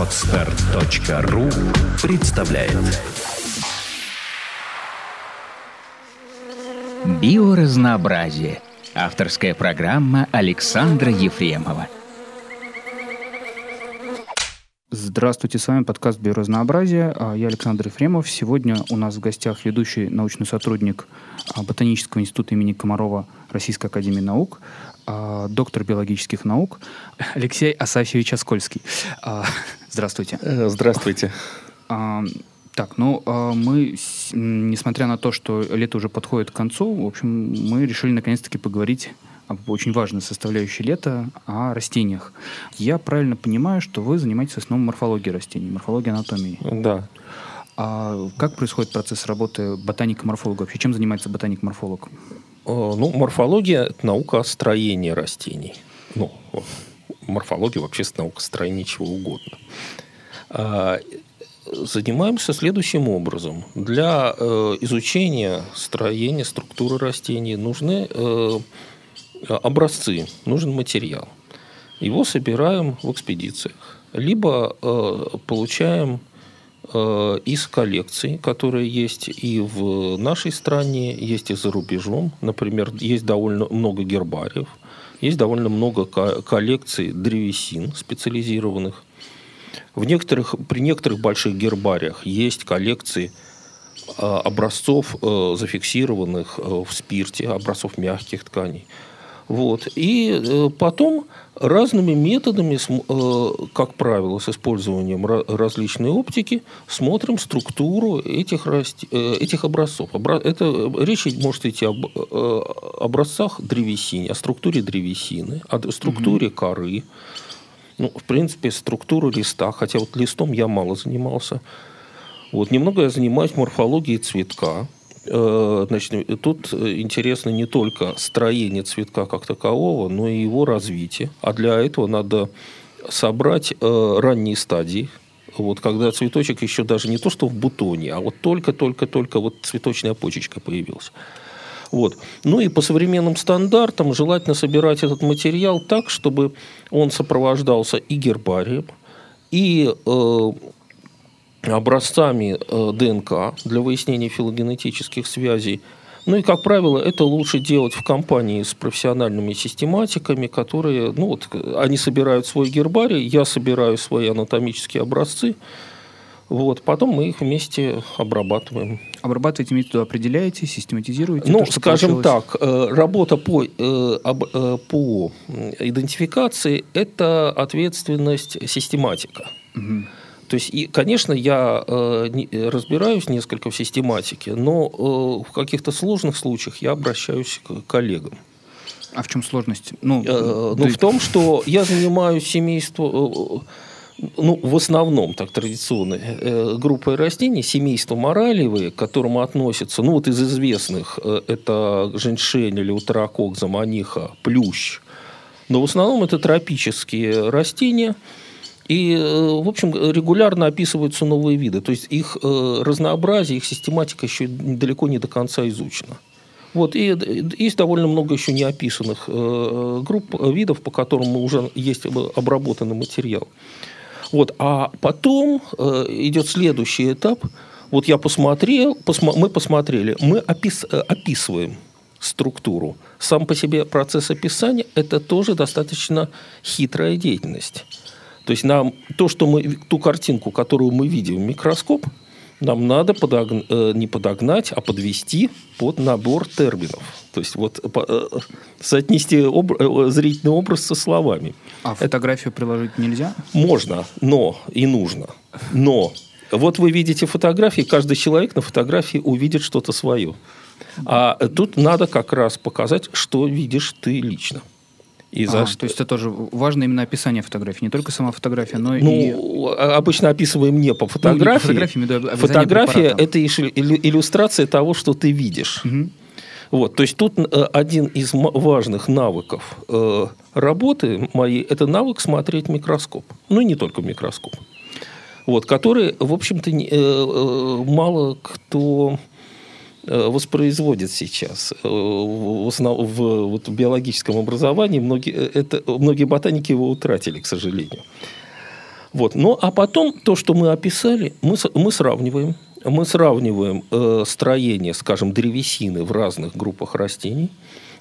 Отстар.ру представляет Биоразнообразие. Авторская программа Александра Ефремова. Здравствуйте, с вами подкаст «Биоразнообразие». А, Я Александр Ефремов. Сегодня у нас в гостях ведущий научный сотрудник а, Ботанического института имени Комарова Российской академии наук, доктор биологических наук Алексей Асафьевич Оскольский. А, Здравствуйте. Э, Здравствуйте. А, Так, ну, а, мы, несмотря на то, что лето уже подходит к концу, в общем, мы решили наконец-таки поговорить об очень важной составляющей лета, о растениях. Я правильно понимаю, что вы занимаетесь в основном морфологией растений, морфологией анатомии. Да. А как происходит процесс работы ботаника-морфолога? Вообще, чем занимается ботаник-морфолог? Э, Ну, морфология – это наука о строении растений. Ну, морфология вообще – наука строения чего угодно. А, Занимаемся следующим образом. Для э, изучения строения, структуры растений нужны э, образцы, нужен материал. Его собираем в экспедициях. Либо получаем из коллекций, которые есть и в нашей стране, есть и за рубежом. Например, есть довольно много гербариев, есть довольно много ко- коллекций древесин специализированных. В некоторых, при некоторых больших гербариях есть коллекции э, образцов, э, зафиксированных э, в спирте, образцов мягких тканей. Вот. И э, потом разными методами, э, как правило, с использованием ра- различной оптики, смотрим структуру этих, э, этих образцов. Обра- Это, речь может идти об образцах древесины, о структуре древесины, о структуре коры, ну, в принципе, структуру листа, хотя вот листом я мало занимался. Вот, немного я занимаюсь морфологией цветка. Э, Значит, тут э, интересно не только строение цветка как такового, но и его развитие. А для этого надо собрать э, ранние стадии. Вот, когда цветочек еще даже не то, что в бутоне, а вот только-только-только вот цветочная почечка появилась. Вот. Ну и по современным стандартам желательно собирать этот материал так, чтобы он сопровождался и гербарием, и э, образцами э, ДНК для выяснения филогенетических связей. Ну и, как правило, это лучше делать в компании с профессиональными систематиками, которые, ну вот, они собирают свой гербарий, я собираю свои анатомические образцы, вот, потом мы их вместе обрабатываем. Обрабатываете методу, определяете, систематизируете? Ну, то, скажем получилось? так, э, работа по, э, по идентификации – это ответственность систематика. Мгм. То есть, и, конечно, я э, не- э, разбираюсь несколько в систематике, но э, в каких-то сложных случаях я обращаюсь к коллегам. А в чем сложность? Ну, Э, ну, в том, что я занимаюсь семейством, э, ну, в основном, так традиционно, э, группой растений, семейство моралевые, к которому относятся, ну, вот из известных, э, это женьшень, элеутерокок, заманиха, плющ. Но в основном это тропические растения, и, э, в общем, регулярно описываются новые виды. То есть их э, разнообразие, их систематика еще далеко не до конца изучена. Вот, и э, есть довольно много еще неописанных групп, видов, по которым уже есть об- обработанный материал. Вот, а потом идет следующий этап. Вот я посмотрел, посма- мы посмотрели, мы опис- описываем структуру. Сам по себе процесс описания – это тоже достаточно хитрая деятельность. То есть нам то, что мы, ту картинку, которую мы видим в микроскоп, нам надо подогн- э, не подогнать, а подвести под набор терминов. То есть вот по- э, соотнести об- э, зрительный образ со словами. А фотографию приложить нельзя? Можно, но и нужно. Но вот вы видите фотографии, каждый человек на фотографии увидит что-то свое. А тут надо как раз показать, что видишь ты лично. И за А, что- То есть это тоже важно именно описание фотографии, не только сама фотография, но и... Ну, а- обычно описываем не по Ну, не по фотографии. имею в виду описание Фотография это иллюстрация того, что ты видишь. Мгм. Вот, то есть тут э, один из важных навыков э, работы моей это навык смотреть микроскоп. Ну и не только микроскоп. Вот, который, в общем-то, не- э, мало кто э, воспроизводит сейчас. Э, В, основ- в вот в биологическом образовании многие, э, это, многие ботаники его утратили, к сожалению. Вот. Ну, а потом то, что мы описали, мы, мы сравниваем. Мы сравниваем э, строение, скажем, древесины в разных группах растений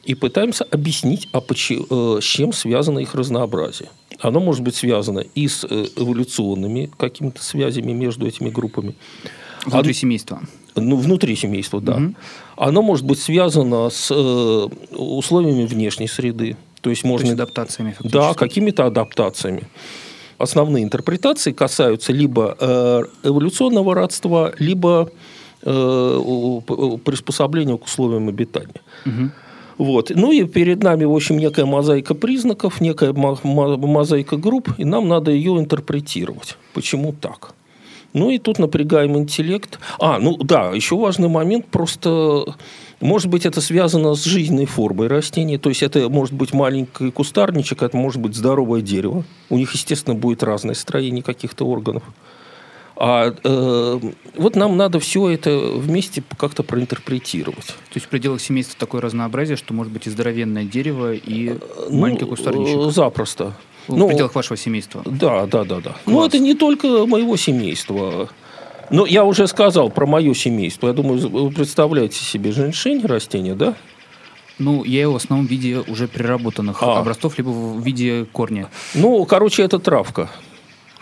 и пытаемся объяснить, а почему, с чем связано их разнообразие. Оно может быть связано и с эволюционными какими-то связями между этими группами. Внутри а, семейства. Ну, внутри семейства, да. Угу. Оно может быть связано с э, условиями внешней среды. То есть можно... То есть адаптациями фактически. Да, какими-то адаптациями. Основные интерпретации касаются либо э, эволюционного родства, либо э, приспособления к условиям обитания. Угу. Вот. Ну и перед нами, в общем, некая мозаика признаков, некая мозаика групп, и нам надо ее интерпретировать. Почему так? Ну и тут напрягаем интеллект. А, ну да, еще важный момент, просто может быть это связано с жизненной формой растений, то есть это может быть маленький кустарничек, это может быть здоровое дерево. У них, естественно, будет разное строение каких-то органов. А э, вот нам надо все это вместе как-то проинтерпретировать. То есть в пределах семейства такое разнообразие, что может быть и здоровенное дерево, и ну, маленький кустарничек? Э, запросто. В ну, пределах вашего семейства? Да, да, да. да. Но это не только моего семейства. Но я уже сказал про мое семейство. Я думаю, вы представляете себе женьшень растения, да? Ну, я его в основном в виде уже переработанных а. образцов, либо в виде корня. Ну, короче, это травка,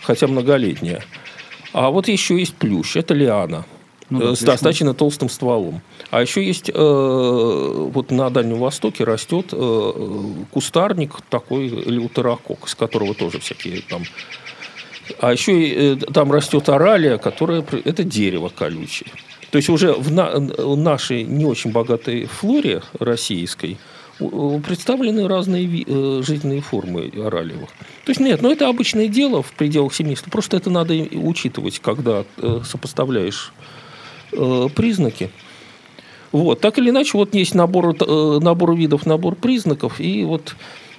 хотя многолетняя. А вот еще есть плющ, это лиана. Ну, да, э, с достаточно толстым стволом. А еще есть, э, вот на Дальнем Востоке растет э, кустарник такой элеутерокок, из которого тоже всякие там... А еще э, там растет оралия, которая... Это дерево колючее. То есть уже в, на, в нашей не очень богатой флоре российской – представлены разные э, жизненные формы оралиевых. То есть нет, но ну, это обычное дело в пределах семейства. Просто это надо учитывать, когда э, сопоставляешь э, признаки. Вот. Так или иначе, вот есть набор, набор видов, набор признаков, и вот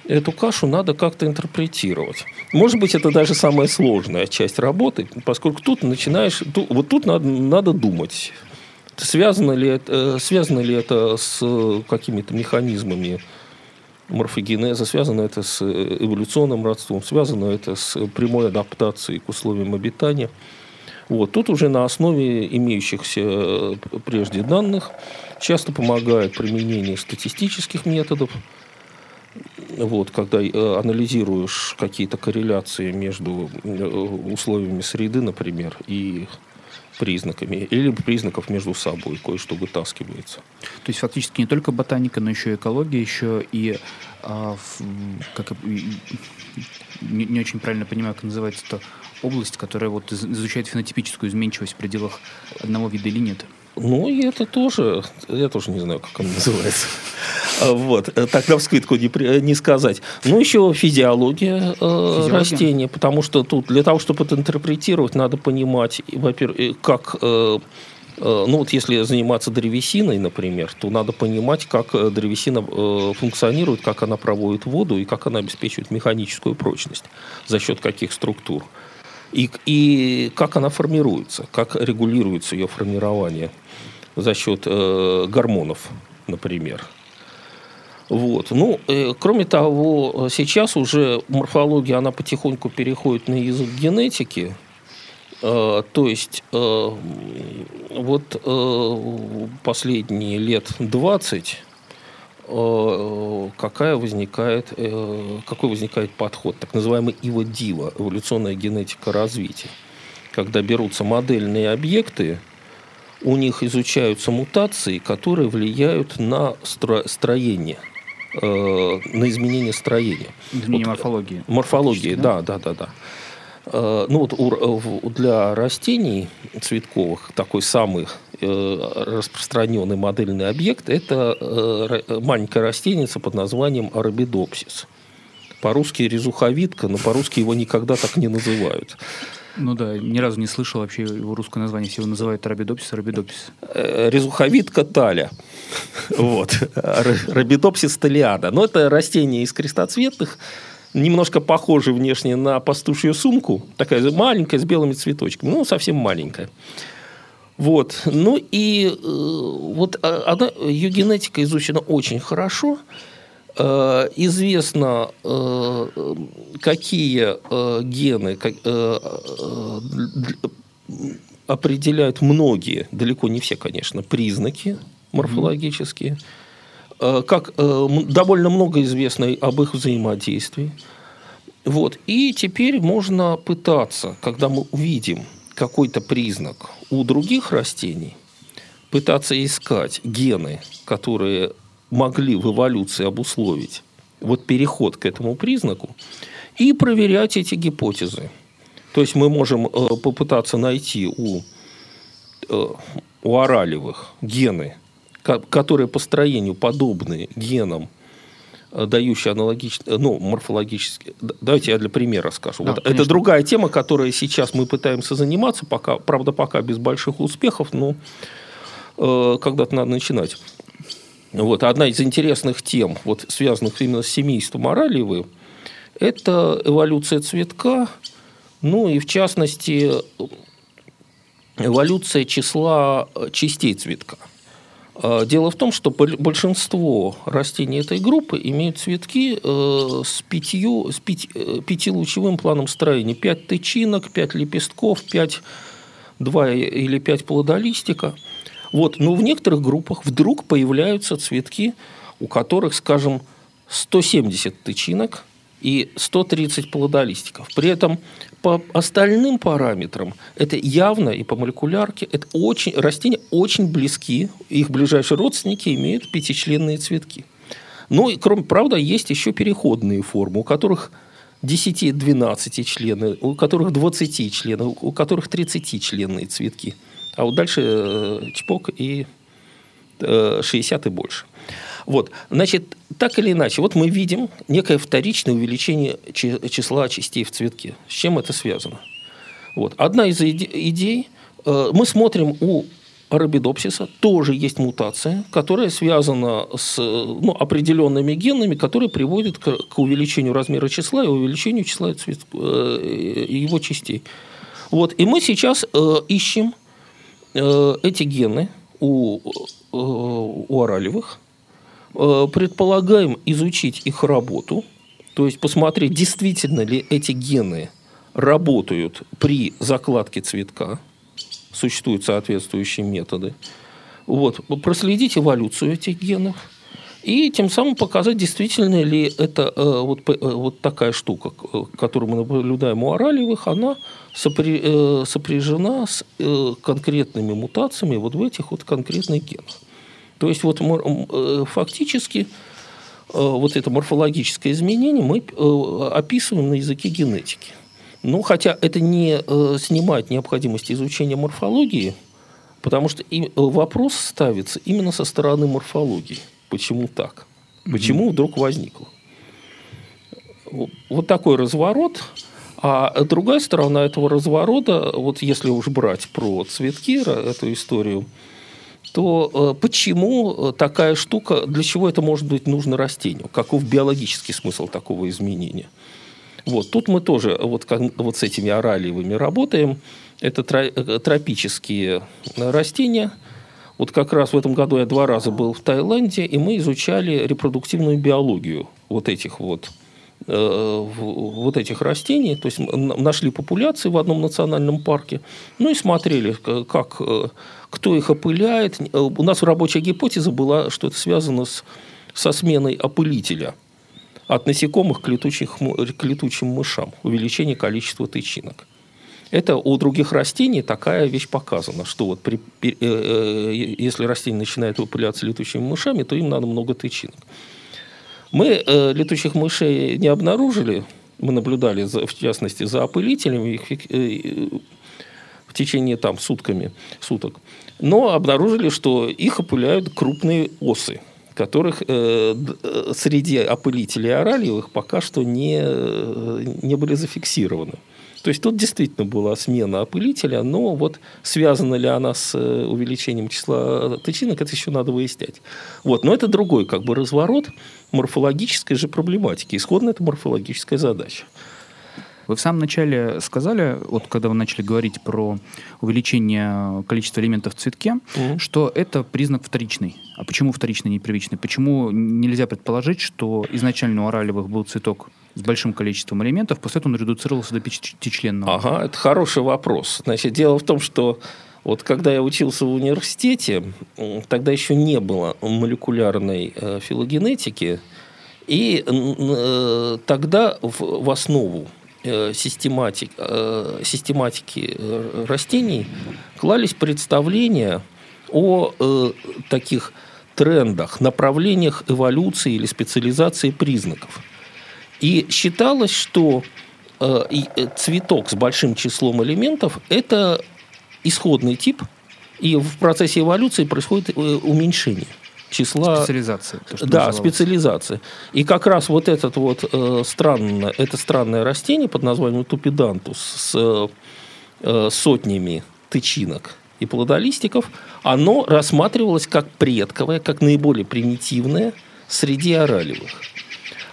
эту кашу надо как-то интерпретировать. Может быть, это даже самая сложная часть работы, поскольку тут начинаешь, вот тут надо, надо думать. Связано ли это, связано ли это с какими-то механизмами морфогенеза, связано это с эволюционным родством, связано это с прямой адаптацией к условиям обитания. Вот. Тут уже на основе имеющихся прежде данных часто помогает применение статистических методов, вот, когда э, анализируешь какие-то корреляции между э, условиями среды, например, и признаками, или признаков между собой кое-что вытаскивается. То есть фактически не только ботаника, но еще и экология, еще и, а, как, не, не очень правильно понимаю, как называется это область, которая вот изучает фенотипическую изменчивость в пределах одного вида или нет. Ну, и это тоже, я тоже не знаю, как он называется. А, вот, э, так на вскидку не, не сказать. Ну, еще физиология, э, растения, потому что тут для того, чтобы это интерпретировать, надо понимать, во-первых, как э, ну вот если заниматься древесиной, например, то надо понимать, как древесина функционирует, как она проводит воду и как она обеспечивает механическую прочность, за счет каких структур. И, и как она формируется, как регулируется ее формирование за счет э, гормонов, например. Вот. Ну, э, кроме того, сейчас уже морфология, она потихоньку переходит на язык генетики. Э, то есть, э, вот э, последние лет 20 э, какая возникает, э, какой возникает подход, так называемый ИВО-ДИВО, эволюционная генетика развития. Когда берутся модельные объекты, у них изучаются мутации, которые влияют на строение – э, на изменение строения. Изменение вот, морфологии. Морфологии, да, да, да, да. Э, ну вот у, для растений цветковых такой самый э, распространенный модельный объект – это э, маленькая растеница под названием арабидопсис. По-русски резуховидка, но по-русски его никогда так не называют. Ну да, ни разу не слышал вообще его русское название. Все его называют Рабидопсис, Рабидопсис. Э, резуховидка таля. Вот. Рабидопсис талиада. Но это растение из крестоцветных, немножко похоже внешне на пастушью сумку. Такая маленькая, с белыми цветочками. Ну, совсем маленькая. Вот. Ну и э, вот а, она, ее генетика изучена очень хорошо. Э, известно, э, какие э, гены определяют многие, далеко не все, конечно, признаки морфологические. Как довольно много известно об их взаимодействии. Вот. И теперь можно пытаться, когда мы увидим какой-то признак у других растений, пытаться искать гены, которые могли в эволюции обусловить вот переход к этому признаку, и проверять эти гипотезы. То есть мы можем э, попытаться найти у, э, у оралевых гены, которые по строению подобны генам, дающие аналогичные, ну, морфологические. Давайте я для примера скажу. Да, вот это другая тема, которой сейчас мы пытаемся заниматься, пока, правда, пока без больших успехов, но э, когда-то надо начинать. Вот, одна из интересных тем, вот, связанных именно с семейством Оралиевы, это эволюция цветка, ну и в частности эволюция числа частей цветка. А, дело в том, что большинство растений этой группы имеют цветки э, с, пятью, с пяти, э, пятилучевым планом строения. Пять тычинок, пять лепестков, пять, два или пять плодолистика – вот. Но в некоторых группах вдруг появляются цветки, у которых, скажем, 170 тычинок и 130 плодолистиков. При этом по остальным параметрам это явно и по молекулярке это очень, растения очень близки, их ближайшие родственники имеют пятичленные цветки. Ну и кроме, правда, есть еще переходные формы, у которых 10-12 члены, у которых 20 членов, у которых 30 членные цветки – а вот дальше э, чпок и 60 э, и больше. Вот, значит, так или иначе, вот мы видим некое вторичное увеличение числа частей в цветке. С чем это связано? Вот. Одна из идей, э, мы смотрим у арабидопсиса, тоже есть мутация, которая связана с ну, определенными генами, которые приводят к, к увеличению размера числа и увеличению числа цвет, его частей. Вот. И мы сейчас ищем Э, эти гены у, э, у оралевых, э, предполагаем изучить их работу, то есть посмотреть, действительно ли эти гены работают при закладке цветка, существуют соответствующие методы. Вот. Проследить эволюцию этих генов – и тем самым показать, действительно ли это э, вот, э, вот такая штука, которую мы наблюдаем у оралевых, она сопри, э, сопряжена с э, конкретными мутациями вот в этих вот конкретных генах. То есть вот э, фактически э, вот это морфологическое изменение мы э, описываем на языке генетики. Ну, хотя это не снимает необходимости изучения морфологии, потому что вопрос ставится именно со стороны морфологии – Почему так? Почему mm-hmm. вдруг возникло? Вот такой разворот. А другая сторона этого разворота, вот если уж брать про цветки, эту историю, то э, почему такая штука, для чего это может быть нужно растению? Каков биологический смысл такого изменения? Вот, тут мы тоже вот, как, вот с этими оралиевыми работаем. Это э, тропические растения – вот как раз в этом году я два раза был в Таиланде, и мы изучали репродуктивную биологию вот этих вот э, вот этих растений, то есть нашли популяции в одном национальном парке, ну и смотрели, как, э, кто их опыляет. Э, у нас рабочая гипотеза была, что это связано с, со сменой опылителя от насекомых к, летучих, к летучим мышам, увеличение количества тычинок. Это у других растений такая вещь показана, что вот при, э, э, если растение начинает выпыляться летучими мышами, то им надо много тычинок. Мы э, летучих мышей не обнаружили, мы наблюдали, за, в частности, за опылителями их, э, в течение там сутками, суток, но обнаружили, что их опыляют крупные осы, которых э, э среди опылителей оралиевых пока что не, э, не были зафиксированы. То есть тут действительно была смена опылителя, но вот связана ли она с э, увеличением числа тычинок, это еще надо выяснять. Вот. Но это другой как бы разворот морфологической же проблематики. Исходно это морфологическая задача. Вы в самом начале сказали, вот когда вы начали говорить про увеличение количества элементов в цветке, mm-hmm. что это признак вторичный. А почему вторичный, не первичный? Почему нельзя предположить, что изначально у оралевых был цветок с большим количеством элементов, после этого он редуцировался до пятичленного? Ага, это хороший вопрос. Значит, дело в том, что вот когда я учился в университете, тогда еще не было молекулярной э, филогенетики, и э, тогда в, в основу систематик, э, систематики э, растений клались представления о э, таких трендах, направлениях эволюции или специализации признаков. И считалось, что э, э цветок с большим числом элементов – это исходный тип, и в процессе эволюции происходит э, уменьшение числа... Специализация. То, да, называлось. специализация. И как раз вот этот вот э, странное, это странное растение под названием тупидантус с э, сотнями тычинок и плодолистиков, оно рассматривалось как предковое, как наиболее примитивное среди оралевых.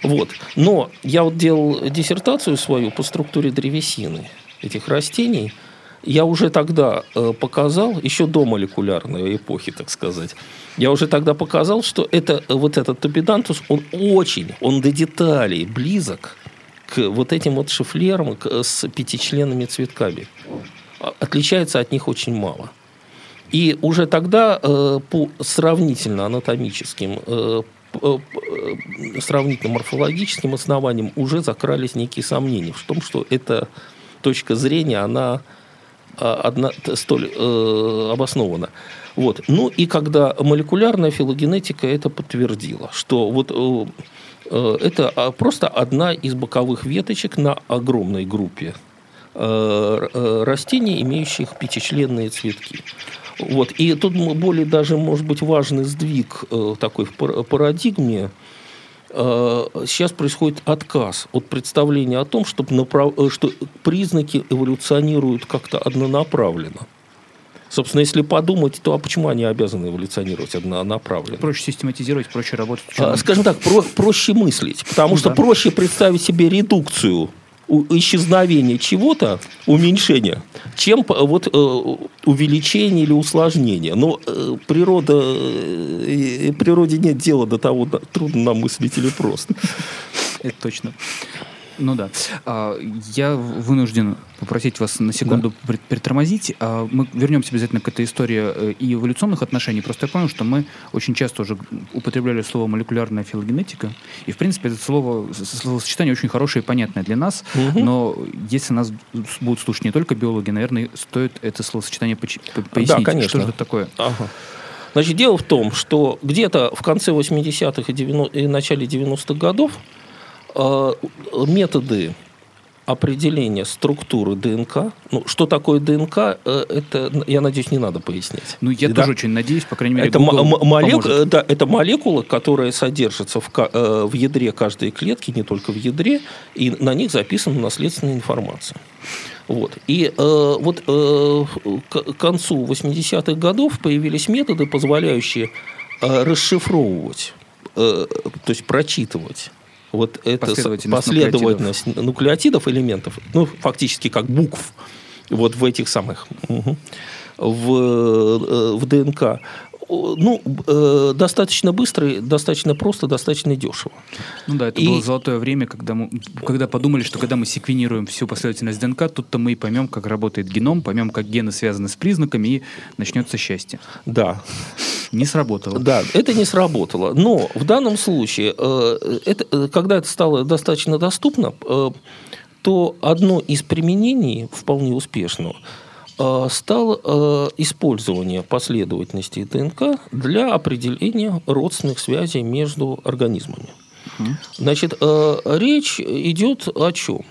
Вот. Но я вот делал диссертацию свою по структуре древесины этих растений – я уже тогда э, показал, еще до молекулярной эпохи, так сказать, я уже тогда показал, что это, вот этот топидантус, он очень, он до деталей близок к вот этим вот шифлерам с пятичленными цветками. А, отличается от них очень мало. И уже тогда э, по сравнительно анатомическим, э, сравнительно морфологическим основаниям уже закрались некие сомнения в том, что эта точка зрения, она одна, столь э, обоснована. Вот. Ну и когда молекулярная филогенетика это подтвердила, что вот э, э это а, просто одна из боковых веточек на огромной группе э, э, растений, имеющих пятичленные цветки. Вот. И тут более даже, может быть, важный сдвиг э, такой в парадигме сейчас происходит отказ от представления о том, чтобы направ... Э, что признаки эволюционируют как-то однонаправленно. Собственно, если подумать, то а почему они обязаны эволюционировать однонаправленно? Проще систематизировать, проще работать. А, скажем так, про, проще мыслить, потому что да. проще представить себе редукцию исчезновение чего-то, уменьшение, чем вот э, увеличение или усложнение. Но э, природа, э, природе нет дела до того, трудно нам мыслить или просто. Это точно. Ну да. А, я вынужден попросить вас на секунду да. притормозить. А, мы вернемся обязательно к этой истории э, и эволюционных отношений. Просто я понял, что мы очень часто уже употребляли слово молекулярная филогенетика. И, в принципе, это слово, словосочетание очень хорошее и понятное для нас. Угу. Но если нас будут слушать не только биологи, наверное, стоит это словосочетание пояснить. Да, конечно. Что же это такое? Ага. Значит, дело в том, что где-то в конце 80-х и, 90 и начале 90-х годов методы определения структуры ДНК. Ну, что такое ДНК, э, это, я надеюсь, не надо пояснять. Ну, я да? тоже очень надеюсь, по крайней мере, это, молек... да, это молекула, которая содержится в, э, в ядре каждой клетки, не только в ядре, и на них записана наследственная информация. Вот. И э, вот э, к концу 80-х годов появились методы, позволяющие э, расшифровывать, э, то есть прочитывать вот эта последовательность, последовательность нуклеотидов. нуклеотидов элементов, ну, фактически как букв, вот в этих самых, угу, в, э, в ДНК, ну, э, достаточно быстро, достаточно просто, достаточно дешево. Ну да, это и... было золотое время, когда, мы, когда подумали, что когда мы секвенируем всю последовательность ДНК, тут-то мы и поймем, как работает геном, поймем, как гены связаны с признаками, и начнется счастье. Да. Не сработало. Да, это не сработало. Но в данном случае, э, это, э, когда это стало достаточно доступно, э, то одно из применений вполне успешного – стало э, использование последовательностей ДНК для определения родственных связей между организмами. Значит, э, речь идет о чем?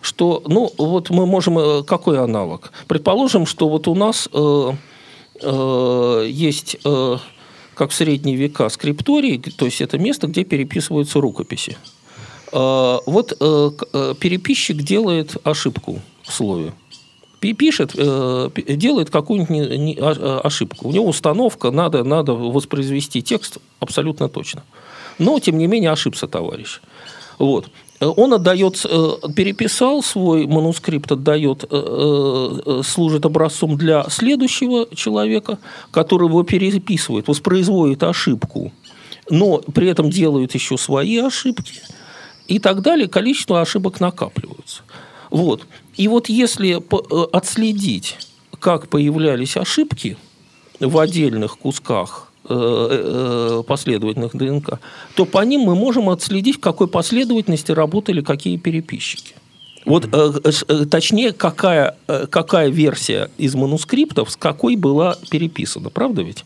Что, ну, вот мы можем, какой аналог? Предположим, что вот у нас есть, как в средние века, скрипторий, то есть это место, где переписываются рукописи. Вот переписчик делает ошибку в слове пишет, э, делает какую-нибудь а, а, ошибку. У него установка, надо, надо воспроизвести текст абсолютно точно. Но, тем не менее, ошибся товарищ. Вот. он отдает, переписал свой манускрипт, отдает, служит образцом для следующего человека, который его переписывает, воспроизводит ошибку, но при этом делает еще свои ошибки и так далее, количество ошибок накапливается. Вот. И вот если отследить, как появлялись ошибки в отдельных кусках Э, э, последовательных ДНК, то по ним мы можем отследить, в какой последовательности работали какие переписчики. Вот э, точнее, какая, какая версия из манускриптов с какой была переписана, правда ведь?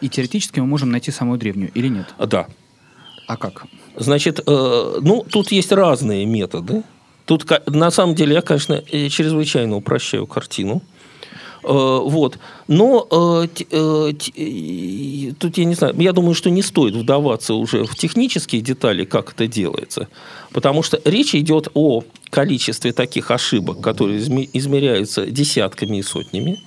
И теоретически мы можем найти самую древнюю или нет? Да. А как? Значит, ну, тут есть разные методы. Тут, на самом деле, я, конечно, чрезвычайно упрощаю картину. Э, вот. Но э, э, тут я не знаю, я думаю, что не стоит вдаваться уже в технические детали, как это делается, потому что речь идет о количестве таких ошибок, которые измеряются десятками и сотнями.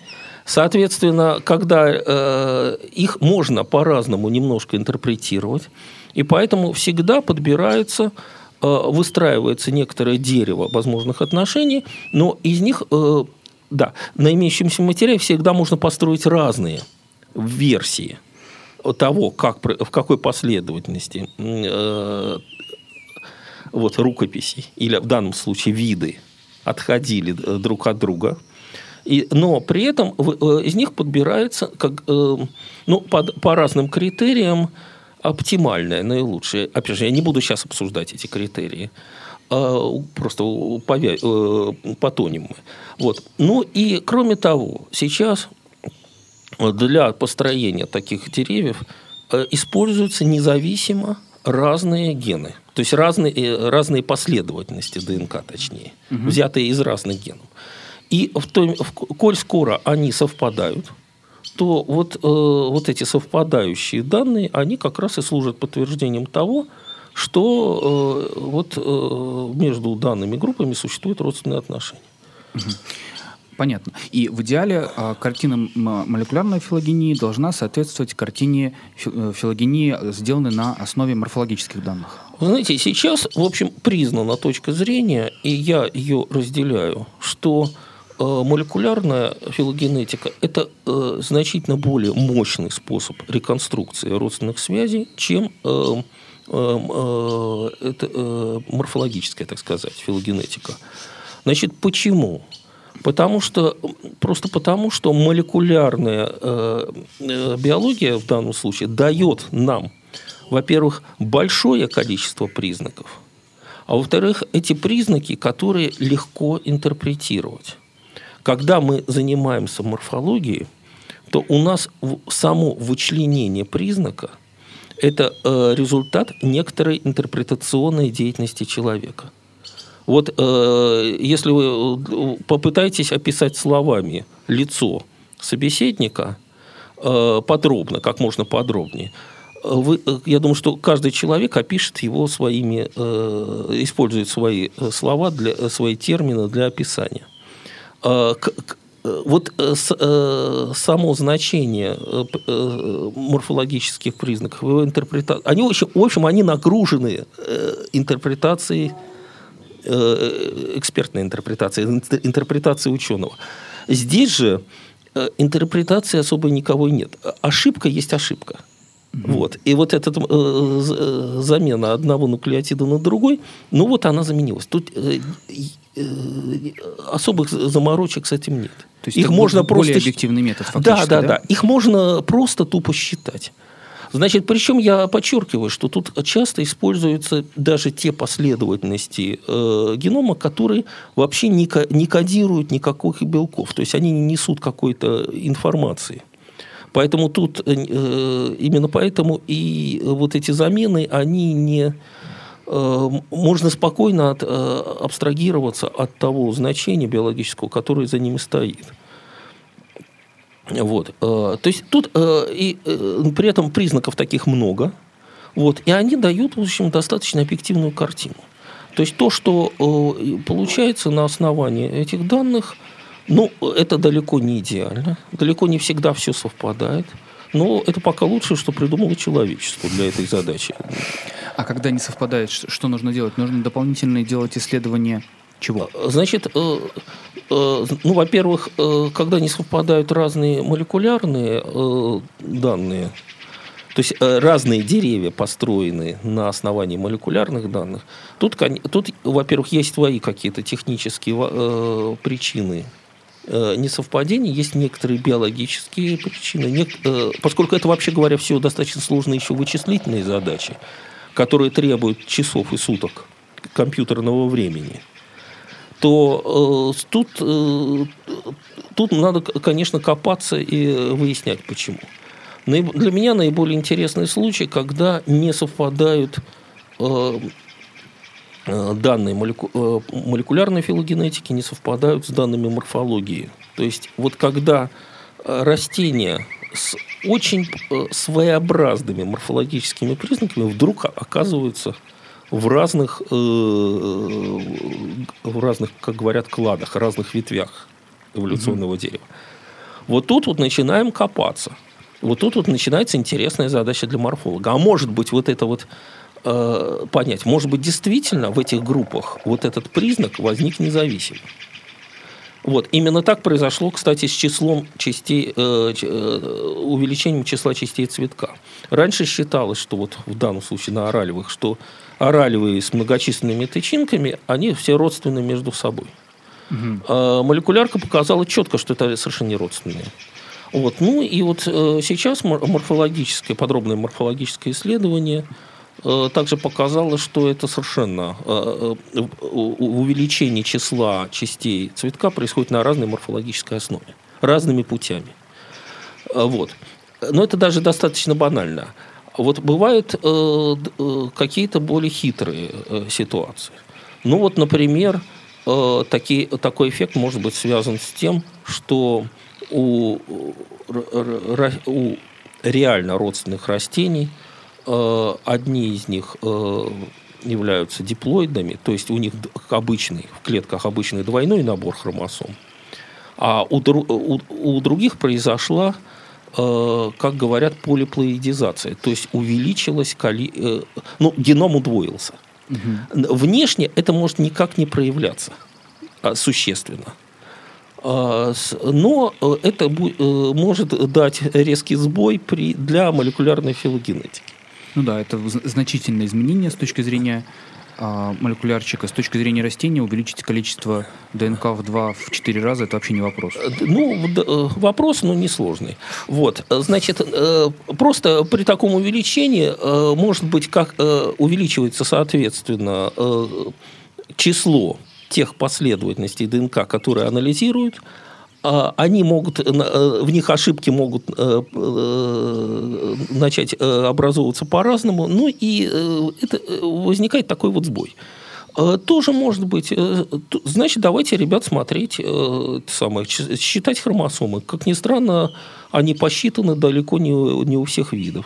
Соответственно, когда э, их можно по-разному немножко интерпретировать, и поэтому всегда подбирается, выстраивается некоторое дерево возможных отношений, но из них э, да, на имеющемся материале всегда можно построить разные версии того, как, в какой последовательности э, вот, рукописи, или в данном случае виды, отходили э, друг от друга. И, но при этом э, из них подбирается как, э, ну, под, по разным критериям оптимальное, наилучшее. Опять же, я не буду сейчас обсуждать эти критерии. А, просто повя... Э, патонимы. Вот. Ну и кроме того, сейчас для построения таких деревьев э, используются независимо разные гены, то есть разные, э, разные последовательности ДНК, точнее, угу. взятые из разных генов. И в том, в, коль скоро они совпадают, то вот, э, вот эти совпадающие данные, они как раз и служат подтверждением того, что э, вот э, между данными группами существуют родственные отношения. Понятно. И в идеале э, картина молекулярной филогении должна соответствовать картине э, филогении, сделанной на основе морфологических данных. Вы знаете, сейчас, в общем, признана точка зрения, и я ее разделяю, что молекулярная филогенетика – это э, значительно более мощный способ реконструкции родственных связей, чем э, э, это э, морфологическая, так сказать, филогенетика. Значит, почему? Потому что, просто потому, что молекулярная э, биология в данном случае дает нам, во-первых, большое количество признаков, а во-вторых, эти признаки, которые легко интерпретировать. Когда мы занимаемся морфологией, то у нас само вычленение признака – это э, результат некоторой интерпретационной деятельности человека. Вот э, если вы э, попытаетесь описать словами лицо собеседника подробно, как можно подробнее, вы, я думаю, что каждый человек опишет его своими, использует свои слова, для, свои термины для описания. Э, к, вот э, э, само значение э, морфологических признаков, его интерпретация, они, в общем, они нагружены интерпретацией, экспертной интерпретацией, интерпретацией ученого. Здесь же интерпретации особо никого нет. Ошибка есть ошибка. Mm-hmm. Вот. И вот эта э, замена одного нуклеотида на другой, ну вот она заменилась. Тут э, э, особых заморочек с этим нет. То есть их можно более просто... объективный метод фактически, да, да, да, да. Их можно просто тупо считать. Значит, причем я подчеркиваю, что тут часто используются даже те последовательности э, генома, которые вообще не, не кодируют никаких белков, то есть они не несут какой-то информации. Поэтому тут э, именно поэтому и вот эти замены, они не э, можно спокойно от, э, абстрагироваться от того значения биологического, которое за ними стоит. Вот. То есть тут и при этом признаков таких много, вот, и они дают, в общем, достаточно объективную картину. То есть то, что получается на основании этих данных – ну, это далеко не идеально. Далеко не всегда все совпадает. Но это пока лучшее, что придумало человечество для этой задачи. А когда не совпадает, что нужно делать? Нужно дополнительно делать исследования чего? Значит, э, э, ну, во-первых, э, когда не совпадают разные молекулярные данные, то есть разные деревья построены на основании молекулярных данных, тут, тут во-первых, есть свои какие-то технические причины несовпадений, есть некоторые биологические причины, поскольку это, вообще говоря, все достаточно сложные еще вычислительные задачи, которые требуют часов и суток компьютерного времени – то э, тут, э, тут надо, конечно, копаться и выяснять, почему. Для меня наиболее интересный случай, когда не совпадают э, э данные молеку, э, молекулярной филогенетики, не совпадают с данными морфологии. То есть вот когда э, растения с очень своеобразными морфологическими признаками вдруг оказываются в разных, э, в разных, как говорят, кладах, разных ветвях эволюционного mm дерева. Вот тут вот начинаем копаться. Вот тут вот начинается интересная задача для морфолога. А может быть, вот это вот э, понять, может быть, действительно в этих группах вот этот признак возник независимо. Вот. Именно так произошло, кстати, с числом частей, э, э, увеличением числа частей цветка. Раньше считалось, что вот в данном случае на оралевых, что оралевые с многочисленными тычинками, они все родственны между собой. Угу. А молекулярка показала четко, что это совершенно не родственные. Вот. Ну и вот э, сейчас морфологическое, подробное морфологическое исследование также показало, что это совершенно э, э увеличение числа частей цветка происходит на разной морфологической основе, разными путями. Э, вот. Но это даже достаточно банально. Вот бывают э, э, какие-то более хитрые э, ситуации. Ну вот, например, э, такой эффект может быть связан с тем, что у, реально родственных растений э, одни из них э, являются диплоидами, то есть у них обычный, в клетках обычный двойной набор хромосом, а у, у, у других произошла Э, как говорят, полиплоидизация, то есть увеличилась, коли... Э, ну, геном удвоился. Угу. Внешне это может никак не проявляться а, существенно. А, но э, это может дать резкий сбой при, для молекулярной филогенетики. Ну да, это значительное изменение с точки зрения а, молекулярчика с точки зрения растения увеличить количество ДНК в 2 в 4 раза это вообще не вопрос. Э, ну, э, вопрос, но несложный. Вот, значит, э, просто при таком увеличении может быть, как увеличивается, соответственно, число тех последовательностей ДНК, которые анализируют, они могут, э, в них ошибки могут э, э, начать образовываться по-разному, ну и это возникает такой вот сбой. Тоже может быть. Значит, давайте, ребят, смотреть, самое, считать хромосомы. Как ни странно, они посчитаны далеко не, не у всех видов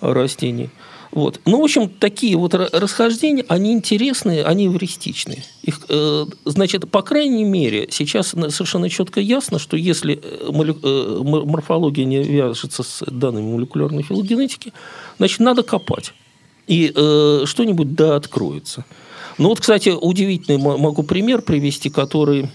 растений. Вот. Ну, в общем, такие вот расхождения, они интересные, они эвристичные. Их, э, значит, по крайней мере, сейчас совершенно четко ясно, что если э, э, морфология не вяжется с данными молекулярной филогенетики, значит, надо копать. И э, что-нибудь да откроется. Ну вот, кстати, удивительный могу пример привести, который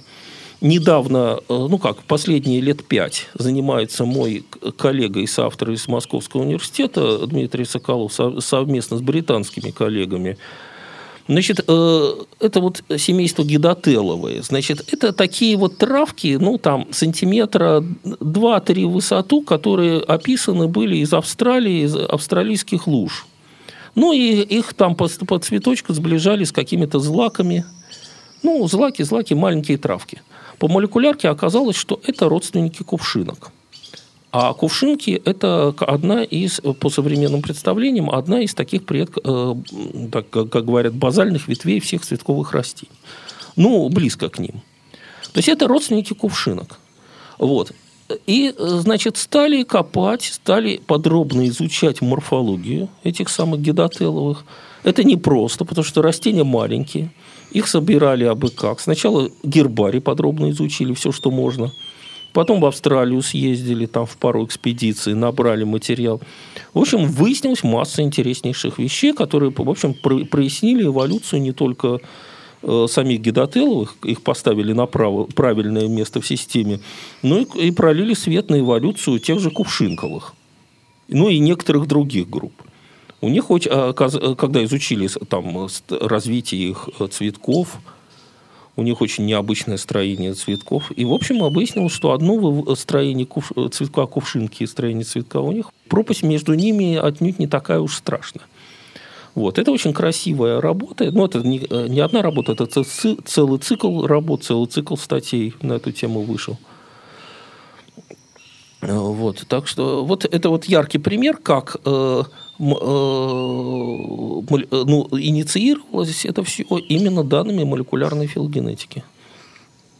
недавно, э, ну как, последние лет пять занимается мой коллега и соавтор из Московского университета Дмитрий Соколов совместно с британскими коллегами. Значит, э, это вот семейство гидотеловые. Значит, это такие вот травки, ну, там, сантиметра 2-3 в высоту, которые описаны были из Австралии, из австралийских луж. Ну, и их там по, по цветочку сближали с какими-то злаками. Ну, злаки, злаки, маленькие травки – по молекулярке оказалось, что это родственники кувшинок. А кувшинки – это одна из, по современным представлениям, одна из таких, предк, э, так, как говорят, базальных ветвей всех цветковых растений. Ну, близко к ним. То есть это родственники кувшинок. Вот. И, значит, стали копать, стали подробно изучать морфологию этих самых гидотеловых. Это непросто, потому что растения маленькие – их собирали абы как. Сначала гербарий подробно изучили все, что можно. Потом в Австралию съездили, там в пару экспедиций, набрали материал. В общем, выяснилась масса интереснейших вещей, которые, в общем, прояснили эволюцию не только э, самих гидотеловых, их поставили на право, правильное место в системе, но и, и пролили свет на эволюцию тех же кувшинковых, ну и некоторых других групп. У них, а, когда изучили там, развитие их цветков, у них очень необычное строение цветков. И, в общем, выяснилось, что одно строение кув... цветка кувшинки и строение цветка у них, пропасть между ними отнюдь не такая уж страшная. Вот. Это очень красивая работа. Но ну, это не, не одна работа, это целый цикл работ, целый цикл статей на эту тему вышел. Вот. Так что вот это вот яркий пример, как э, Э, ну, инициировалось это все именно данными молекулярной филогенетики.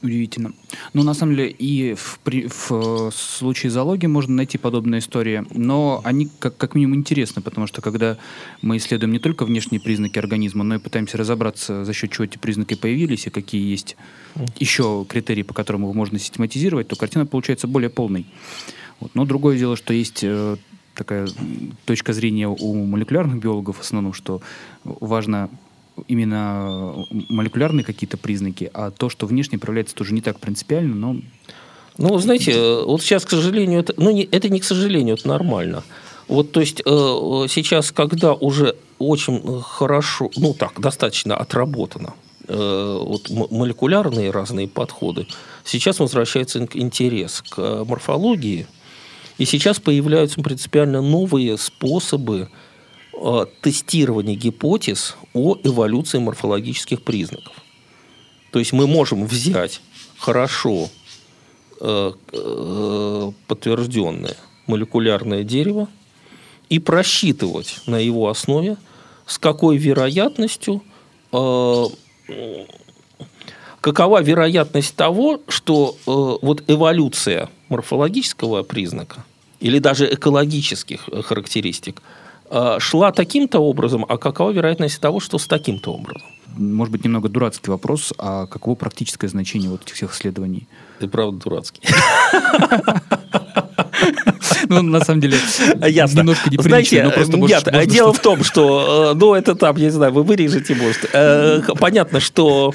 Удивительно. Ну, на самом деле, и в, при, в случае зоологии можно найти подобные истории, но они как, как минимум интересны, потому что когда мы исследуем не только внешние признаки организма, но и пытаемся разобраться, за счет чего эти признаки появились и какие есть еще критерии, по которым их можно систематизировать, то картина получается более полной. Вот. Но другое дело, что есть э, такая точка зрения у молекулярных биологов в основном, что важно именно молекулярные какие-то признаки, а то, что внешне проявляется, тоже не так принципиально, но... Ну, знаете, вот сейчас, к сожалению, это, ну, не, это не к сожалению, это нормально. Вот, то есть, э, сейчас, когда уже очень хорошо, ну, так, достаточно отработано, э, вот молекулярные разные подходы, сейчас возвращается интерес к морфологии – и сейчас появляются принципиально новые способы э, тестирования гипотез о эволюции морфологических признаков. То есть мы можем взять хорошо э, э, подтвержденное молекулярное дерево и просчитывать на его основе, с какой вероятностью э, какова вероятность того, что э, вот эволюция морфологического признака или даже экологических э, характеристик э, шла таким-то образом, а какова вероятность того, что с таким-то образом? Может быть, немного дурацкий вопрос, а каково практическое значение вот этих всех исследований? Ты правда дурацкий. Ну, на самом деле, Ясно. немножко неприлично, Знаете, нет, дело в том, что, э, ну, это там, я не знаю, вы вырежете, может. Понятно, что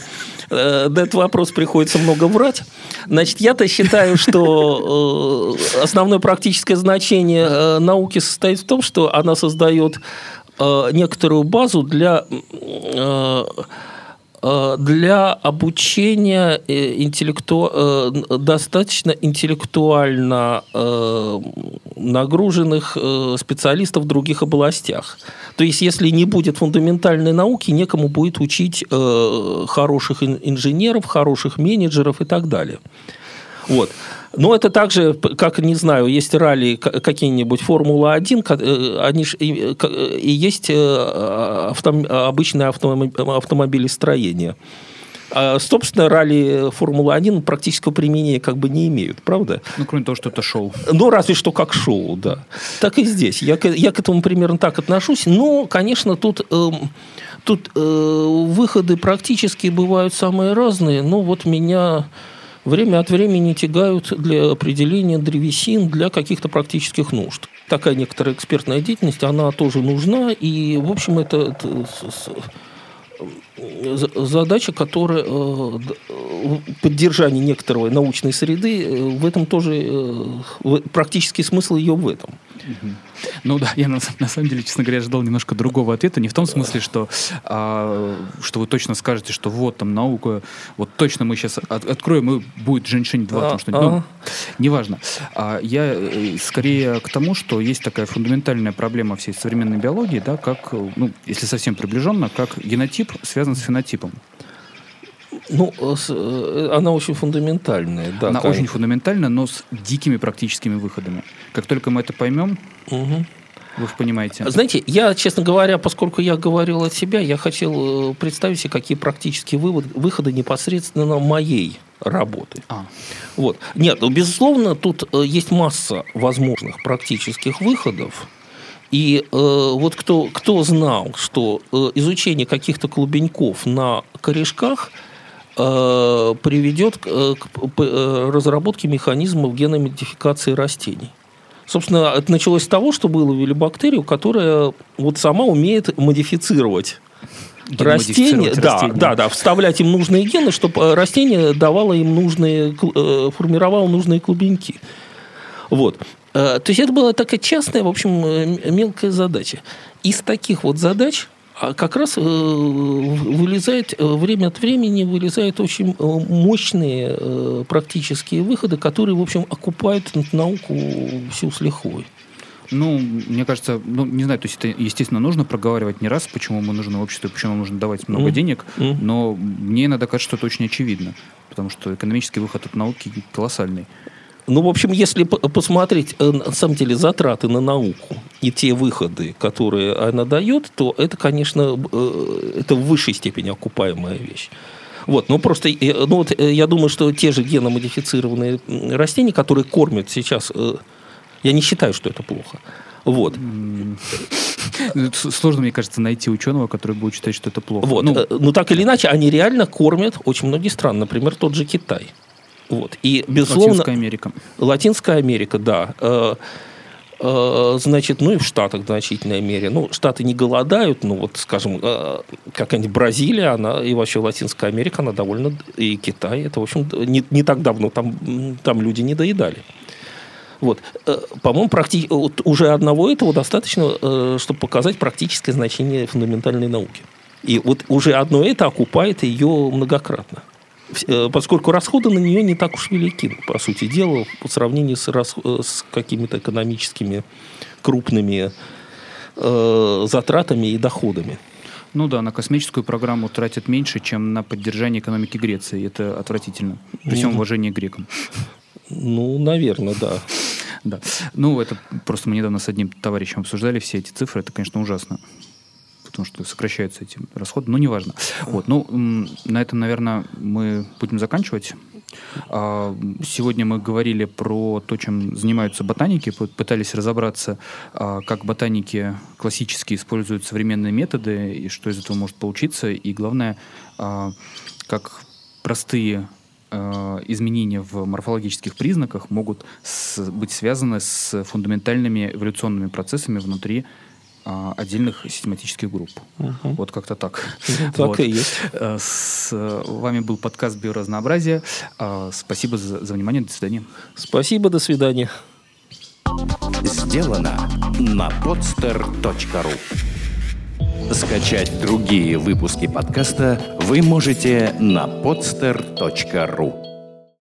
на этот вопрос приходится много врать. Значит, я-то считаю, что основное практическое значение науки состоит в том, что она создает Э, некоторую базу для э, э, для обучения интеллекту... достаточно интеллектуально нагруженных специалистов в других областях. То есть, если не будет фундаментальной науки, некому будет учить хороших инженеров, хороших менеджеров и так далее. Вот. Но это также, как, не знаю, есть ралли какие-нибудь Формула-1, э, они ж, и, и есть э, авто, обычное автомобилестроение. А, собственно, ралли Формула-1 практического применения как бы не имеют, правда? Ну, кроме того, что это шоу. Ну, разве что как шоу, да. Так и здесь. Я, я к этому примерно так отношусь. Но, конечно, тут... Э, тут э, выходы практически бывают самые разные. Но вот меня время от времени тягают для определения древесин для каких-то практических нужд. Такая некоторая экспертная деятельность, она тоже нужна, и, в общем, это, это задача, которая э, поддержание некоторой научной среды, э, в этом тоже э, практический смысл ее в этом. Ну да, я на, на самом деле, честно говоря, ожидал немножко другого ответа. Не в том смысле, что, а, что вы точно скажете, что вот там наука, вот точно мы сейчас от, откроем, и будет женщин 2, а, там что-нибудь. Ну, неважно. А, я э, скорее к тому, что есть такая фундаментальная проблема всей современной биологии, да, как, ну, если совсем приближенно, как генотип связан с фенотипом. Ну, э, она очень фундаментальная, да. Она очень фундаментальная, но с дикими практическими выходами. Как только мы это поймем, угу. вы понимаете. Знаете, я, честно говоря, поскольку я говорил от себя, я хотел э, представить себе, какие практические вывод, выходы непосредственно моей работы. А. Вот. Нет, ну, безусловно, тут э, есть масса возможных практических выходов. И э, вот кто, кто знал, что э, изучение каких-то клубеньков на корешках – э, приведет к, э, э, разработке механизмов геномодификации растений. Собственно, это началось с того, что выловили бактерию, которая вот сама умеет модифицировать растения, да, да, да, вставлять им нужные гены, чтобы растение давало им нужные, формировало нужные клубеньки. Вот. То есть это была такая частная, в общем, мелкая задача. Из таких вот задач а как раз э, вылезает, э, время от времени вылезают очень э, мощные практические выходы, которые, в общем, окупают науку всю с лихвой. Ну, мне кажется, ну, не знаю, то есть это, естественно, нужно проговаривать не раз, почему мы нужны обществу, почему нам нужно давать много mm. денег, mm. но мне иногда кажется, что это очень очевидно, потому что экономический выход от науки колоссальный. Ну, в общем, если посмотреть, э, на самом деле, затраты на науку и те выходы, которые она дает, то это, конечно, э, это в высшей степени окупаемая вещь. Вот, ну просто, э, ну вот я думаю, что те же геномодифицированные растения, которые кормят сейчас, я не считаю, что это плохо. Вот. Сложно, мне кажется, найти ученого, который будет считать, что это плохо. Вот. Ну, ну так или иначе, они реально кормят очень многие страны. Например, тот же Китай. Вот. И, безусловно... Латинская Америка. Латинская Америка, да. Э, э, значит, ну и в Штатах в значительной мере. Ну, Штаты не голодают, ну вот, скажем, э, какая-нибудь Бразилия, она и вообще Латинская Америка, она довольно... И Китай, это, в общем, не, не так давно там, там люди не доедали. Вот. По-моему, практи... вот уже одного этого достаточно, чтобы показать практическое значение фундаментальной науки. И вот уже одно это окупает ее многократно. Э, поскольку расходы на нее не так уж велики, по сути дела, по сравнению с. Э, с какими-то экономическими крупными э, затратами и доходами. Ну да, на космическую программу тратят меньше, чем на поддержание экономики Греции. Это отвратительно. При всем уважении к грекам. Ну, наверное, да. Да. Ну, это просто мы недавно с одним товарищем обсуждали все эти цифры. Это, конечно, ужасно потому что сокращаются эти расходы, но неважно. Вот, ну, на этом, наверное, мы будем заканчивать. А, сегодня мы говорили про то, чем занимаются ботаники, пытались разобраться, а, как ботаники классически используют современные методы и что из этого может получиться, и главное, а, как простые изменения в морфологических признаках могут быть связаны с фундаментальными эволюционными процессами внутри а, отдельных систематических групп. Угу. Вот как-то так. Так вот. и есть. Э, с вами был подкаст «Биоразнообразие». А, спасибо за, за внимание. До свидания. Спасибо. До свидания. Сделано на podster.ru Скачать другие выпуски подкаста вы можете на podster.ru